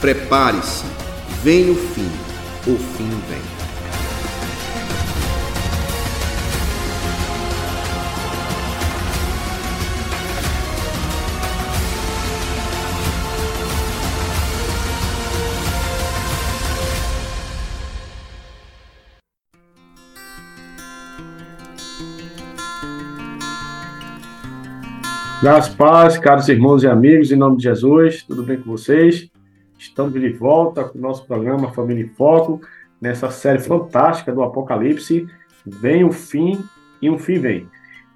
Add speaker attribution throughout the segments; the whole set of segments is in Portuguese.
Speaker 1: Prepare-se, vem o fim, o fim vem.
Speaker 2: Graças paz, caros irmãos e amigos, em nome de Jesus, tudo bem com vocês? Estamos de volta com o nosso programa Família em Foco, nessa série fantástica do Apocalipse. Vem o fim e um fim vem.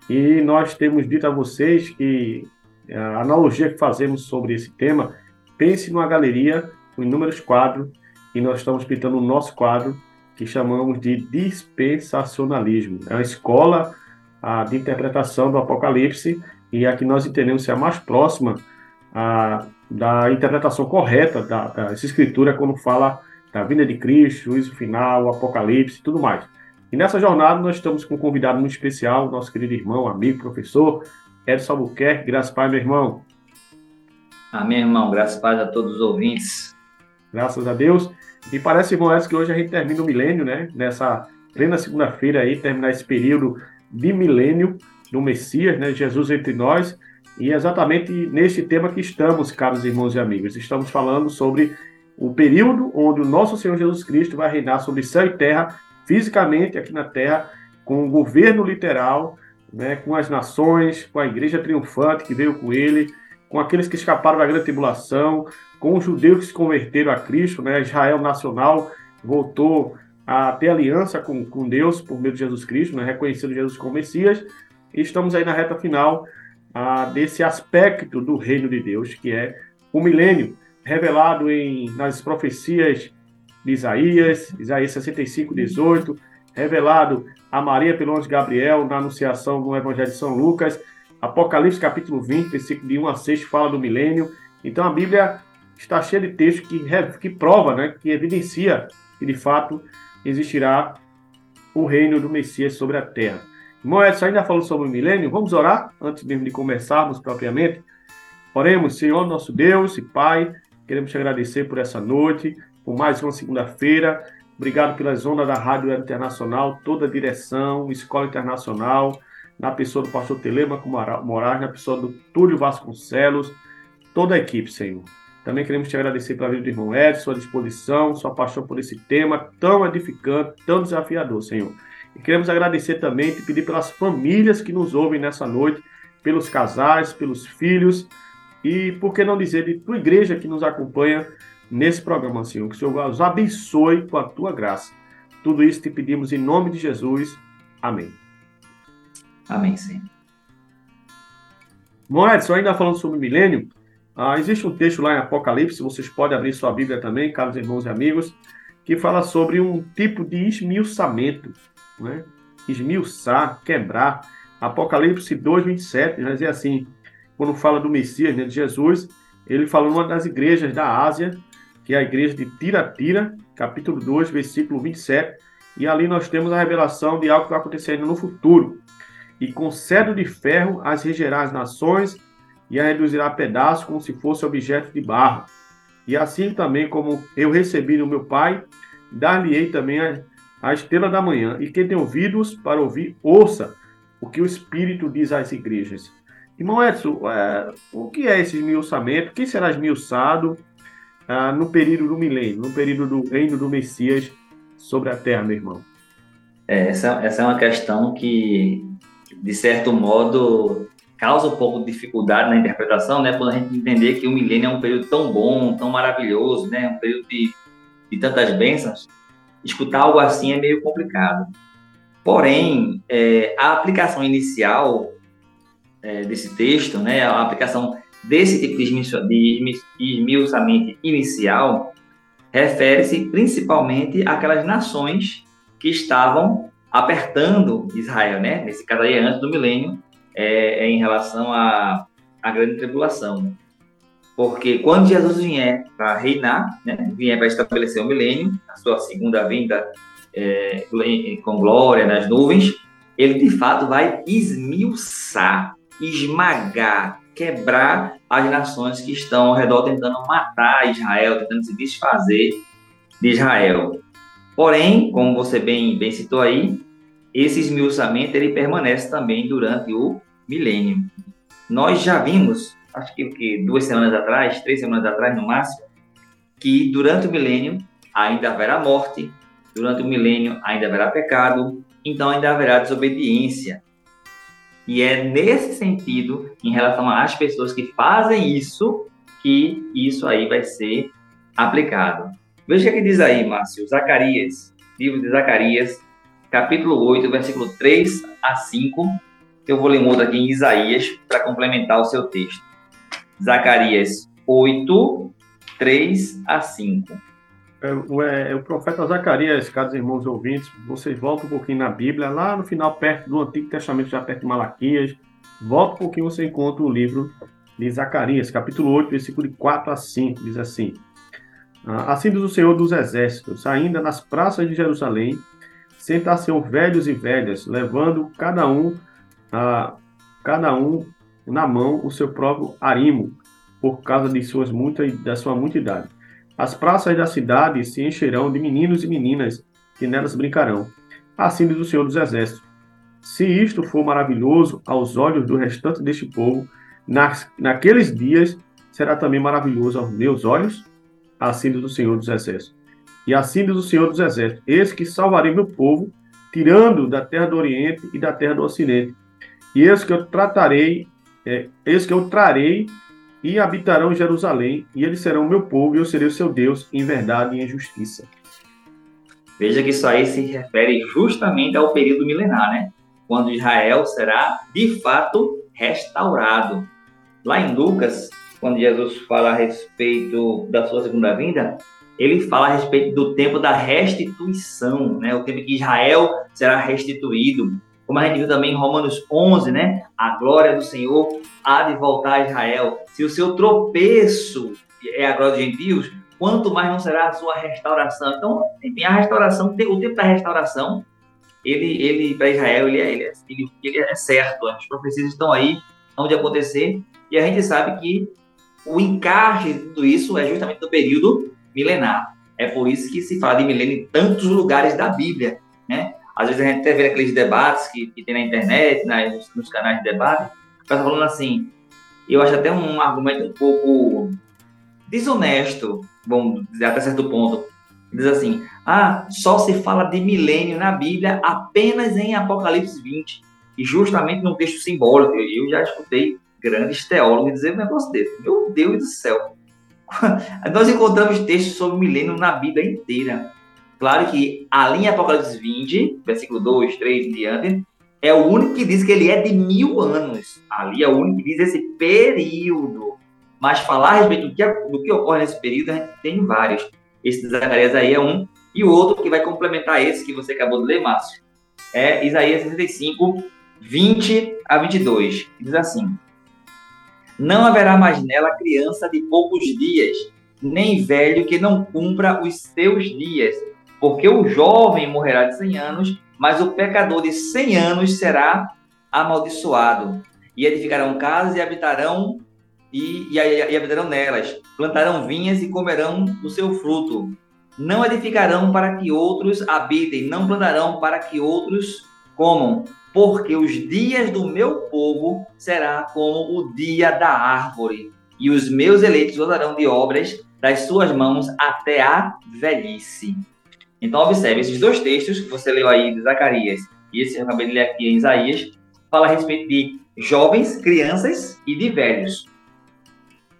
Speaker 2: E nós temos dito a vocês que a analogia que fazemos sobre esse tema, pense numa galeria com inúmeros quadros, e nós estamos pintando o nosso quadro que chamamos de dispensacionalismo. É uma escola a, de interpretação do Apocalipse e a que nós entendemos ser a mais próxima a, da interpretação correta da, dessa escritura quando fala da vinda de Cristo, juízo final, Apocalipse e tudo mais. E nessa jornada nós estamos com um convidado muito especial, nosso querido irmão, amigo, professor, Edson Albuquerque. Graças Pai, meu irmão.
Speaker 3: Amém, irmão. Graças Pai a todos os ouvintes.
Speaker 2: Graças a Deus. E parece, irmão Edson, que hoje a gente termina o milênio, né? Nessa plena segunda-feira aí, terminar esse período de milênio do Messias, né, Jesus entre nós, e é exatamente neste tema que estamos, caros irmãos e amigos. Estamos falando sobre o período onde o nosso Senhor Jesus Cristo vai reinar sobre céu e terra, fisicamente aqui na terra, com o governo literal, né, com as nações, com a igreja triunfante que veio com ele, com aqueles que escaparam da grande tribulação, com os judeus que se converteram a Cristo, né, Israel nacional voltou a ter aliança com, com Deus por meio de Jesus Cristo, né, reconhecendo Jesus como Messias, e estamos aí na reta final desse aspecto do reino de Deus, que é o milênio, revelado em, nas profecias de Isaías, Isaías 65, 18, revelado a Maria pelo anjo Gabriel na anunciação no Evangelho de São Lucas, Apocalipse capítulo 20, versículo de 1 a 6, fala do milênio. Então a Bíblia está cheia de textos que, que prova, né, que evidencia que de fato existirá o reino do Messias sobre a terra. Irmão Edson, ainda falando sobre o milênio, vamos orar antes mesmo de começarmos propriamente? Oremos, Senhor, nosso Deus e Pai, queremos te agradecer por essa noite, por mais uma segunda-feira. Obrigado pelas ondas da Rádio Internacional, toda a direção, Escola Internacional, na pessoa do pastor Telemaco Moraes, na pessoa do Túlio Vasconcelos, toda a equipe, Senhor. Também queremos te agradecer pela vida do irmão Edson, sua disposição, sua paixão por esse tema tão edificante, tão desafiador, Senhor. E queremos agradecer também e pedir pelas famílias que nos ouvem nessa noite, pelos casais, pelos filhos e, por que não dizer, de tua igreja que nos acompanha nesse programa, Senhor. Que o Senhor os abençoe com a tua graça. Tudo isso te pedimos em nome de Jesus. Amém.
Speaker 3: Amém, Senhor.
Speaker 2: Bom, Edson, ainda falando sobre o milênio, ah, existe um texto lá em Apocalipse, vocês podem abrir sua Bíblia também, caros irmãos e amigos, que fala sobre um tipo de esmiuçamento né? esmiuçar, quebrar. Apocalipse 2, 27, vai dizer assim, quando fala do Messias, né, de Jesus, ele fala numa das igrejas da Ásia, que é a igreja de Tiratira, capítulo 2, versículo 27, e ali nós temos a revelação de algo que vai acontecer no futuro. E com cedro de ferro as regerá as nações e a reduzirá a pedaços como se fosse objeto de barro. E assim também como eu recebi no meu Pai, dar-lhe-ei também a estrela da manhã. E quem tem ouvidos para ouvir, ouça o que o Espírito diz às igrejas. Irmão Edson, é, o que é esse esmiuçamento? O que será esmiuçado ah, no período do milênio, no período do reino do Messias sobre a terra, meu irmão?
Speaker 3: É, essa, essa é uma questão que, de certo modo, causa um pouco de dificuldade na interpretação, né? Quando a gente entender que o milênio é um período tão bom, tão maravilhoso, né? Um período de, de tantas bênçãos escutar algo assim é meio complicado. Porém, é, a aplicação inicial é, desse texto, né, a aplicação desse tipo de esmiuçamento inicial, refere-se principalmente àquelas nações que estavam apertando Israel, né? Nesse caso aí, antes do milênio, é, é em relação à, à grande tribulação. Porque quando Jesus vier para reinar, né, vier para estabelecer o milênio, a sua segunda vinda é, com glória nas nuvens, ele de fato vai esmiuçar, esmagar, quebrar as nações que estão ao redor tentando matar Israel, tentando se desfazer de Israel. Porém, como você bem, bem citou aí, esse esmiuçamento ele permanece também durante o milênio. Nós já vimos, acho que, que duas semanas atrás, três semanas atrás no máximo, que durante o milênio ainda haverá morte, durante o milênio ainda haverá pecado, então ainda haverá desobediência. E é nesse sentido, em relação às pessoas que fazem isso, que isso aí vai ser aplicado. Veja o que diz aí, Márcio, Zacarias, livro de Zacarias, capítulo 8, versículo 3 a 5. Eu vou ler um outro aqui em Isaías para complementar o seu texto. Zacarias 8, 3 a 5.
Speaker 2: É, o, é, o profeta Zacarias, caros irmãos ouvintes, vocês voltam um pouquinho na Bíblia, lá no final, perto do Antigo Testamento, já perto de Malaquias, volta um pouquinho, você encontra o livro de Zacarias, capítulo 8, versículo de 4 a 5, diz assim: ah, Assim diz o Senhor dos Exércitos, ainda nas praças de Jerusalém, sentar-se velhos e velhas, levando cada um, ah, cada um na mão o seu próprio arimo, por causa de suas muita, da sua muita idade as praças da cidade se encherão de meninos e meninas que nelas brincarão. Assim diz o Senhor dos Exércitos. Se isto for maravilhoso aos olhos do restante deste povo, nas, naqueles dias será também maravilhoso aos meus olhos. Assim diz o Senhor dos Exércitos. E assim diz o Senhor dos Exércitos: Eis que salvarei meu povo, tirando da terra do Oriente e da terra do Ocidente. E eis que eu tratarei, é, eis que eu trarei e habitarão em Jerusalém, e eles serão meu povo, e eu serei o seu Deus, em verdade e em justiça.
Speaker 3: Veja que isso aí se refere justamente ao período milenar, né? Quando Israel será, de fato, restaurado. Lá em Lucas, quando Jesus fala a respeito da sua segunda vinda, ele fala a respeito do tempo da restituição, né? O tempo que Israel será restituído como a gente viu também em Romanos 11, né? A glória do Senhor há de voltar a Israel. Se o seu tropeço é a glória dos gentios, quanto mais não será a sua restauração. Então, enfim, a restauração, o tempo da restauração, ele, ele para Israel, ele é, ele, é, ele, ele é certo. As profecias estão aí, estão de acontecer, e a gente sabe que o encaixe de tudo isso é justamente no período milenar. É por isso que se fala de milênio em tantos lugares da Bíblia, né? Às vezes a gente até vê aqueles debates que, que tem na internet, nos canais de debate, o pessoal falando assim, eu acho até um argumento um pouco desonesto, vamos dizer até certo ponto. Diz assim, ah, só se fala de milênio na Bíblia apenas em Apocalipse 20, e justamente num texto simbólico. Eu já escutei grandes teólogos dizer um negócio desse. Meu Deus do céu! Nós encontramos textos sobre milênio na Bíblia inteira. Claro que a linha Apocalipse 20, versículo 2, 3 e diante, é o único que diz que ele é de mil anos. Ali é o único que diz esse período. Mas falar a respeito do que, do que ocorre nesse período, a gente tem vários. Esse de Zacarias aí é um. E o outro que vai complementar esse que você acabou de ler, Márcio, é Isaías 65, 20 a 22. Diz assim: Não haverá mais nela criança de poucos dias, nem velho que não cumpra os seus dias porque o jovem morrerá de 100 anos, mas o pecador de 100 anos será amaldiçoado. E edificarão casas e habitarão e, e, e habitarão nelas, plantarão vinhas e comerão o seu fruto. Não edificarão para que outros habitem, não plantarão para que outros comam, porque os dias do meu povo será como o dia da árvore, e os meus eleitos gozarão de obras das suas mãos até a velhice. Então, observe, esses dois textos que você leu aí de Zacarias e esse eu acabei de ler aqui em Isaías, fala a respeito de jovens, crianças e de velhos.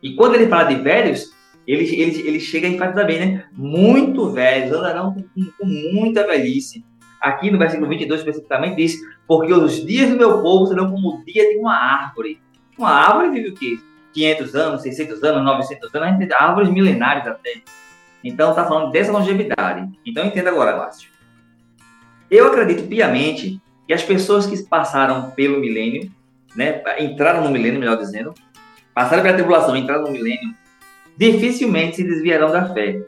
Speaker 3: E quando ele fala de velhos, ele, ele, ele chega a enfatizar bem, né? Muito velhos, andarão com, com muita velhice. Aqui no versículo 22 especificamente diz: Porque os dias do meu povo serão como o dia de uma árvore. Uma árvore vive o quê? 500 anos, 600 anos, 900 anos, árvores milenares até. Então, está falando dessa longevidade. Então, entenda agora, Márcio. Eu acredito piamente que as pessoas que passaram pelo milênio, né, entraram no milênio, melhor dizendo, passaram pela tribulação, entraram no milênio, dificilmente se desviarão da fé.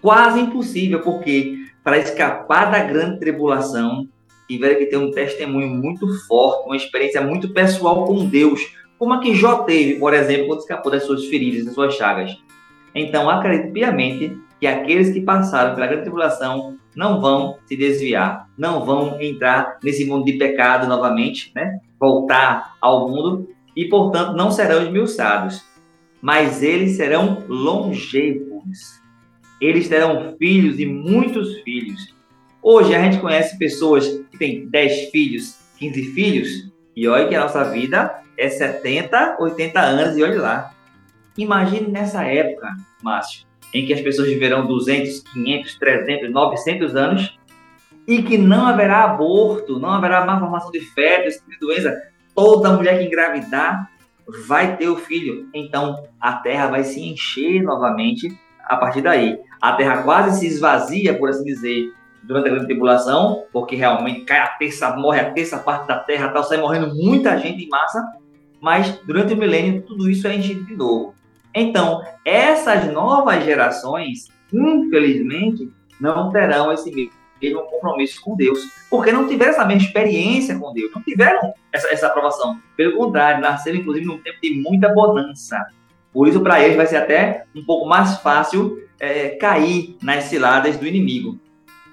Speaker 3: Quase impossível, porque para escapar da grande tribulação, tiveram que ter um testemunho muito forte, uma experiência muito pessoal com Deus, como a que Jó teve, por exemplo, quando escapou das suas feridas, das suas chagas. Então, acredito piamente que aqueles que passaram pela grande tribulação não vão se desviar, não vão entrar nesse mundo de pecado novamente, né? voltar ao mundo, e, portanto, não serão esmiuçados, mas eles serão longevos. Eles terão filhos e muitos filhos. Hoje a gente conhece pessoas que têm 10 filhos, 15 filhos, e olha que a nossa vida é 70, 80 anos, e olha lá. Imagine nessa época, Márcio, em que as pessoas viverão 200, 500, 300, 900 anos e que não haverá aborto, não haverá má formação de fetos, de doença. Toda mulher que engravidar vai ter o filho. Então, a terra vai se encher novamente a partir daí. A terra quase se esvazia, por assim dizer, durante a grande tribulação, porque realmente cai a terça, morre a terça parte da terra, tal, sai morrendo muita gente em massa, mas durante o milênio tudo isso é enchido de novo. Então, essas novas gerações, infelizmente, não terão esse mesmo compromisso com Deus, porque não tiveram essa mesma experiência com Deus, não tiveram essa, essa aprovação. Pelo contrário, nasceram, inclusive, num tempo de muita bonança. Por isso, para eles, vai ser até um pouco mais fácil é, cair nas ciladas do inimigo.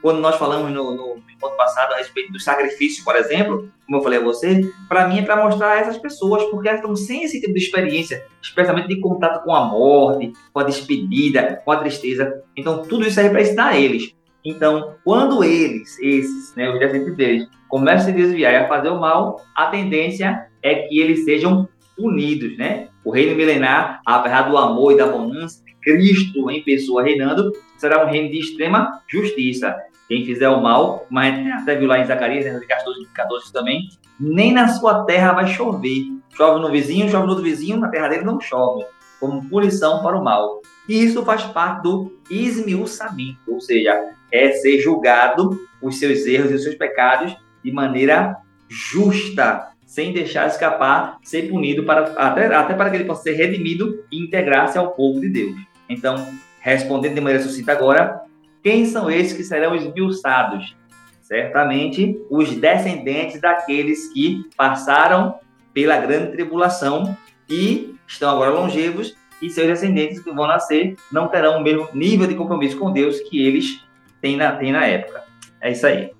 Speaker 3: Quando nós falamos no, no ponto passado a respeito do sacrifício, por exemplo, como eu falei a você, para mim é para mostrar essas pessoas, porque elas estão sem esse tipo de experiência, especialmente de contato com a morte, com a despedida, com a tristeza. Então, tudo isso serve para ensinar eles. Então, quando eles, esses, né, os descendentes deles, começam a se desviar e a fazer o mal, a tendência é que eles sejam punidos, né? O reino milenar, apesar do amor e da bonança, Cristo em pessoa reinando, será um reino de extrema justiça. Quem fizer o mal, mas até viu lá em Zacarias, né, 14, 14 também, nem na sua terra vai chover. Chove no vizinho, chove no outro vizinho, na terra dele não chove, como punição para o mal. E isso faz parte do esmiuçamento, ou seja, é ser julgado os seus erros e os seus pecados de maneira justa, sem deixar escapar, ser punido para até, até para que ele possa ser redimido e integrar-se ao povo de Deus. Então, respondendo de maneira sucinta agora, quem são esses que serão esmiuçados? Certamente os descendentes daqueles que passaram pela grande tribulação e estão agora longevos, e seus descendentes que vão nascer não terão o mesmo nível de compromisso com Deus que eles têm na, têm na época. É isso aí.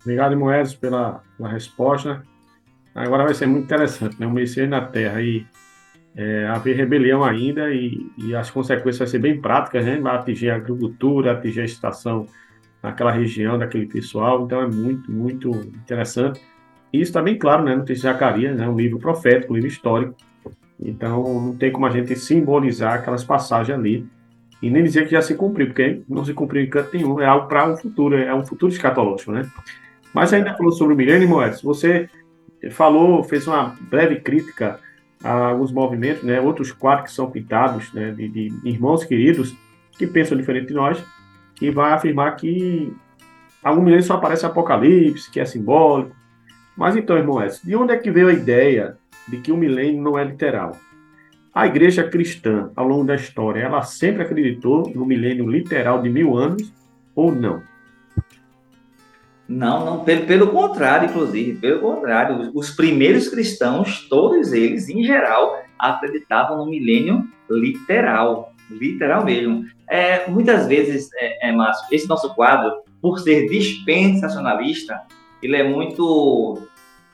Speaker 2: Obrigado, Moedas, pela, pela resposta. Agora vai ser muito interessante, né? O Messias na Terra e é, haver rebelião ainda e, e, as consequências vão ser bem práticas, né? Vai atingir a agricultura, atingir a estação naquela região, daquele pessoal, então é muito, muito interessante. E isso está bem claro, né? No texto de Zacarias, né? Um livro profético, um livro histórico. Então não tem como a gente simbolizar aquelas passagens ali e nem dizer que já se cumpriu, porque não se cumpriu em canto nenhum, é algo para o um futuro, é um futuro escatológico, né? Mas ainda falou sobre o milênio, Moedas, você falou, fez uma breve crítica alguns movimentos, né, outros quadros que são pintados, né, de, de irmãos queridos que pensam diferente de nós, que vai afirmar que algum milênio só aparece Apocalipse, que é simbólico. Mas então, irmão Edson, de onde é que veio a ideia de que o milênio não é literal? A igreja cristã, ao longo da história, ela sempre acreditou no milênio literal de mil anos ou não?
Speaker 3: Não, não, pelo, pelo contrário, inclusive, pelo contrário, os, os, primeiros cristãos, todos eles, em geral, acreditavam no milênio literal, literal mesmo. É, muitas vezes, é, é, Márcio, esse nosso quadro, por ser dispensacionalista, ele é muito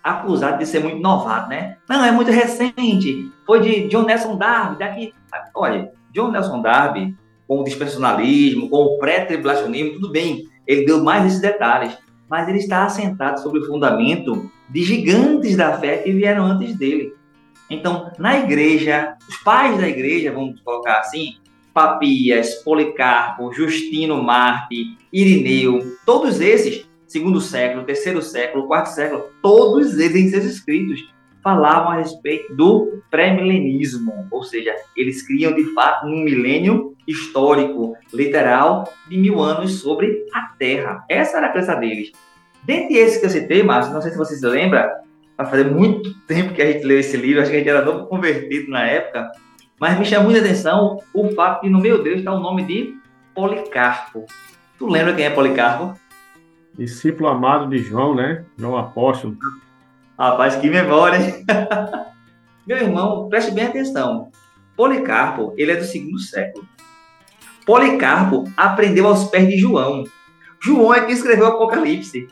Speaker 3: acusado de ser muito novato, né? Não, é muito recente, foi de John Nelson Darby, daqui... Olha, John Nelson Darby, com o dispensacionalismo, com o pré-tribulacionismo, tudo bem, ele deu mais esses detalhes, mas ele está assentado sobre o fundamento de gigantes da fé que vieram antes dele. Então, na igreja, os pais da igreja, vamos colocar assim, Papias, Policarpo, Justino Marte, Irineu, todos esses, segundo século, terceiro século, quarto século, todos eles em seus escritos falavam a respeito do pré-milenismo, ou seja, eles criam de fato um milênio histórico, literal, de mil anos sobre a Terra. Essa era a crença deles. Dentre esses que eu citei, Márcio, não sei se você se lembra, vai fazer muito tempo que a gente leu esse livro, acho que a gente era novo convertido na época, mas me chamou muita atenção o fato de no meu Deus está o nome de Policarpo. Tu lembra quem é Policarpo?
Speaker 2: Discípulo amado de João, né? João Apóstolo.
Speaker 3: Rapaz, que memória, hein? Meu irmão, preste bem atenção. Policarpo, ele é do segundo século. Policarpo aprendeu aos pés de João. João é que escreveu o Apocalipse.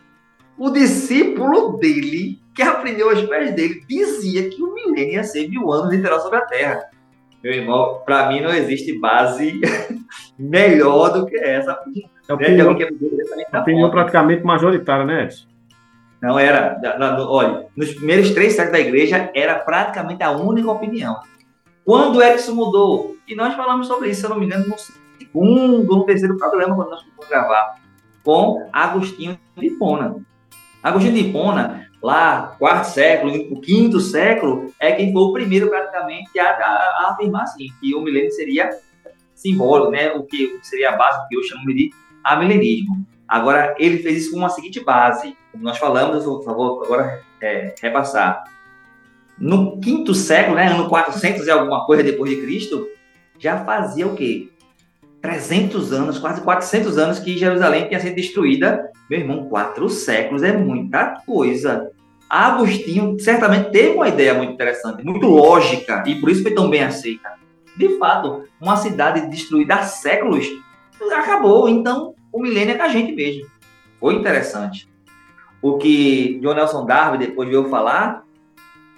Speaker 3: O discípulo dele, que aprendeu aos pés dele, dizia que o milênio ia ser mil anos literal sobre a Terra. Meu irmão, para mim não existe base melhor do que essa.
Speaker 2: É opinião, né? opinião praticamente majoritária, né, Edson?
Speaker 3: Não era. Olha, nos primeiros três séculos da igreja era praticamente a única opinião. Quando é que isso mudou? E nós falamos sobre isso, se eu não me engano, no segundo ou terceiro programa, quando nós fomos gravar, com Agostinho de Hipona. Agostinho de Hipona, lá, quarto século, o quinto século, é quem foi o primeiro praticamente a, a, a afirmar assim, que o milênio seria simbólico, né? o que seria a base que eu chamo de amilenismo. Agora, ele fez isso com a seguinte base, como nós falamos, eu vou agora é, repassar. No quinto século, né, ano 400 e alguma coisa depois de Cristo, já fazia o quê? 300 anos, quase 400 anos que Jerusalém tinha sido destruída. Meu irmão, quatro séculos é muita coisa. Agostinho certamente teve uma ideia muito interessante, muito lógica, e por isso foi tão bem aceita. De fato, uma cidade destruída há séculos acabou. Então, o milênio é com a gente mesmo. Foi interessante. O que John Nelson Darby depois veio falar,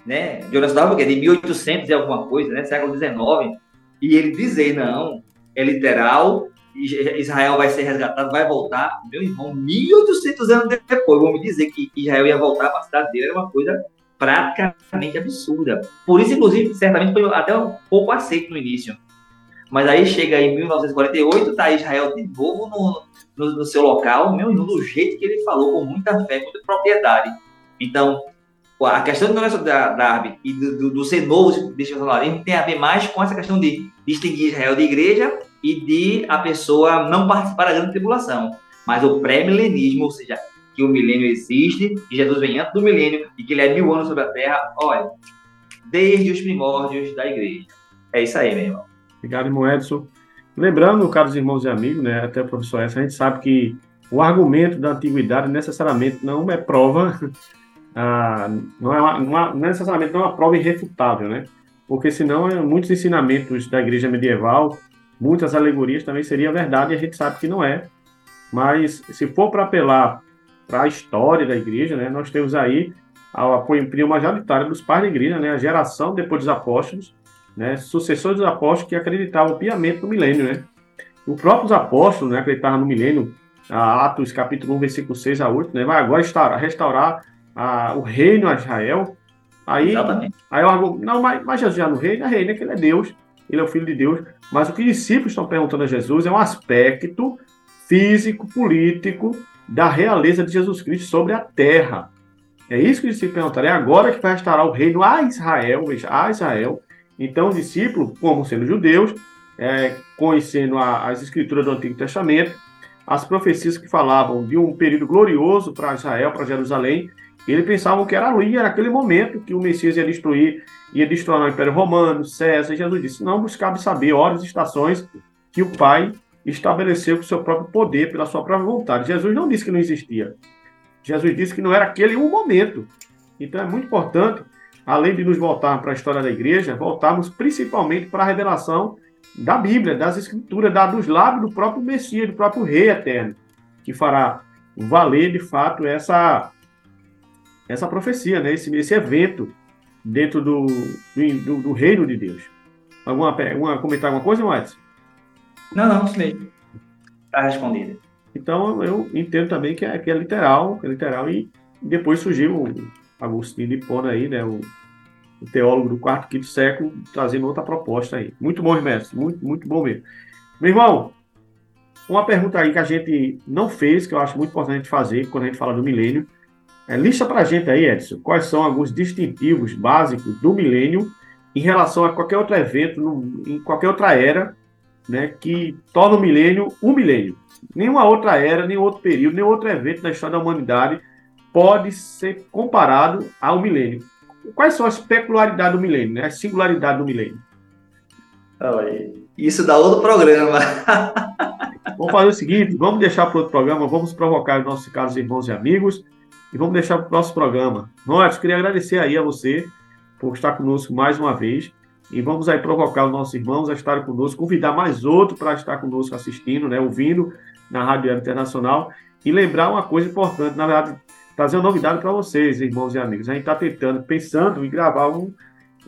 Speaker 3: né? John Nelson que é de 1800 e alguma coisa, né? Século XIX. E ele dizer, não, é literal, Israel vai ser resgatado, vai voltar. Meu irmão, 1800 anos depois, vamos dizer que Israel ia voltar para a cidade dele, era uma coisa praticamente absurda. Por isso, inclusive, certamente foi até um pouco aceito no início. Mas aí chega em 1948, tá Israel de novo no, no, no, seu local, meu irmão, do jeito que ele falou, com muita fé, muita propriedade. Então, a questão do negócio da Darby e do, do, do ser novo dispensacionalismo tem a ver mais com essa questão de distinguir Israel de igreja e de a pessoa não participar da grande tribulação. Mas o pré-milenismo, ou seja, que o milênio existe, que Jesus vem antes do milênio e que ele é mil anos sobre a terra, olha, desde os primórdios da igreja. É isso aí, meu irmão.
Speaker 2: Obrigado, irmão Edson. Lembrando, caros irmãos e amigos, né, até o professor Edson, a gente sabe que o argumento da antiguidade necessariamente não é prova, ah, não, é uma, não, é necessariamente não é uma prova irrefutável, né? Porque senão é, muitos ensinamentos da igreja medieval, muitas alegorias também seria verdade e a gente sabe que não é. Mas se for para apelar para a história da igreja, né, nós temos aí a opinião majoritária dos pais da igreja, né, a geração depois dos apóstolos, né, sucessores dos apóstolos que acreditavam piamente no milênio, né? Os próprios apóstolos né, acreditavam no milênio, Atos capítulo 1, versículo 6 a 8, né, vai agora restaurar, restaurar a, o reino a Israel. Aí, Exatamente. aí eu argumento, não, mas, mas Jesus já no reino, é reino, é que ele é Deus, ele é o Filho de Deus. Mas o que os discípulos estão perguntando a Jesus é um aspecto físico, político da realeza de Jesus Cristo sobre a terra. É isso que os discípulos perguntaram. É agora que vai restaurar o reino a Israel, a Israel, então, discípulo, como sendo judeus, é, conhecendo a, as escrituras do Antigo Testamento, as profecias que falavam de um período glorioso para Israel, para Jerusalém, eles pensavam que era ali, era aquele momento que o Messias ia destruir, ia destruir o Império Romano, César. Jesus disse: não vos cabe saber horas e estações que o Pai estabeleceu com o seu próprio poder, pela sua própria vontade. Jesus não disse que não existia. Jesus disse que não era aquele um momento. Então é muito importante além de nos voltar para a história da igreja, voltarmos principalmente para a revelação da Bíblia, das Escrituras, da, dos lábios do próprio Messias, do próprio Rei Eterno, que fará valer de fato essa, essa profecia, né? esse, esse evento dentro do, do, do reino de Deus. Alguma, alguma comentar alguma coisa, Matos?
Speaker 3: Não, não, isso mesmo. Está respondido.
Speaker 2: Então eu entendo também que é, que é literal, é literal, e depois surgiu Agostinho de Hipona aí, né, o, o, teólogo do quarto, quinto século, trazendo outra proposta aí. Muito bom, mestre, muito, muito bom mesmo. Meu irmão, uma pergunta aí que a gente não fez, que eu acho muito importante fazer quando a gente fala do milênio, é, lista para a gente aí, Edson, quais são alguns distintivos básicos do milênio em relação a qualquer outro evento, no, em qualquer outra era, né, que torna o milênio um milênio. Nenhuma outra era, nenhum outro período, nenhum outro evento na história da humanidade pode ser comparado ao milênio. Quais são as peculiaridades do milênio, né? as singularidades do milênio?
Speaker 3: Isso dá outro programa.
Speaker 2: vamos fazer o seguinte: vamos deixar para outro programa, vamos provocar os nossos caros irmãos e amigos e vamos deixar para o próximo programa. Nós queria agradecer aí a você por estar conosco mais uma vez. E vamos aí provocar os nossos irmãos a estarem conosco, convidar mais outro para estar conosco assistindo, né, ouvindo na Rádio Internacional. E lembrar uma coisa importante, na verdade, trazer uma novidade para vocês, irmãos e amigos. A gente está tentando, pensando em gravar um,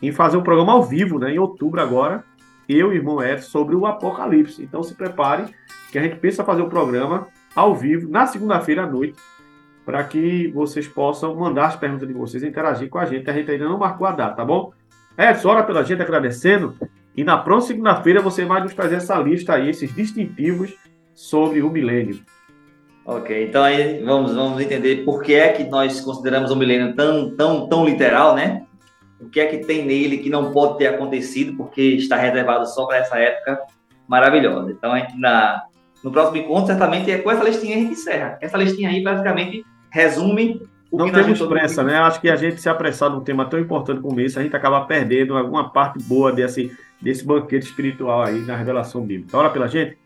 Speaker 2: em fazer um programa ao vivo, né, em outubro agora, eu e o irmão Edson, sobre o Apocalipse. Então se prepare, que a gente pensa fazer um programa ao vivo, na segunda-feira à noite, para que vocês possam mandar as perguntas de vocês e interagir com a gente. A gente ainda não marcou a data, tá bom? Edson, ora pela gente agradecendo. E na próxima segunda-feira você vai nos trazer essa lista aí, esses distintivos sobre o milênio.
Speaker 3: Ok, então aí vamos, vamos entender por que é que nós consideramos o milênio tão, tão, tão literal, né? O que é que tem nele que não pode ter acontecido porque está reservado só para essa época maravilhosa. Então, a gente na, no próximo encontro, certamente é com essa listinha a gente encerra. Essa listinha aí, basicamente, resume
Speaker 2: o não que temos pressa, né? Acho que a gente se apressar num tema tão importante como esse, a gente acaba perdendo alguma parte boa desse, desse banquete espiritual aí na revelação bíblica. Ora pela gente.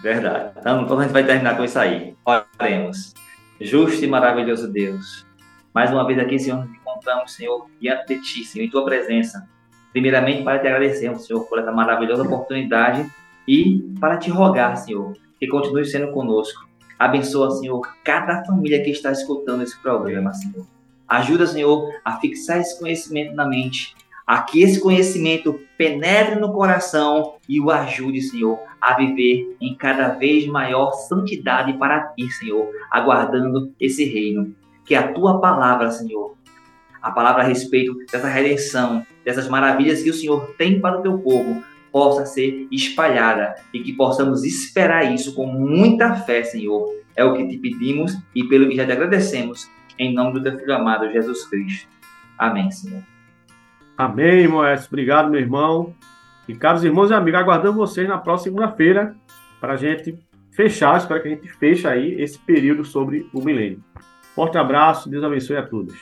Speaker 3: Verdade. Então, então a gente vai terminar com isso aí. Oremos. Justo e maravilhoso Deus. Mais uma vez aqui, Senhor, nos encontramos, Senhor, diante de Ti, Senhor, em Tua presença. Primeiramente, para te agradecermos, Senhor, por essa maravilhosa oportunidade e para te rogar, Senhor, que continue sendo conosco. Abençoa, Senhor, cada família que está escutando esse programa, Senhor. Ajuda, Senhor, a fixar esse conhecimento na mente, a que esse conhecimento penetre no coração e o ajude, Senhor, a viver em cada vez maior santidade para ti, Senhor, aguardando esse reino. Que a tua palavra, Senhor, a palavra a respeito dessa redenção, dessas maravilhas que o Senhor tem para o teu povo, possa ser espalhada e que possamos esperar isso com muita fé, Senhor. É o que te pedimos e pelo que já te agradecemos, em nome do teu filho amado Jesus Cristo. Amém, Senhor.
Speaker 2: Amém, Moés. Obrigado, meu irmão. E caros irmãos e amigos, aguardamos vocês na próxima segunda-feira para a gente fechar, espero que a gente feche aí esse período sobre o milênio. Forte abraço, Deus abençoe a todos.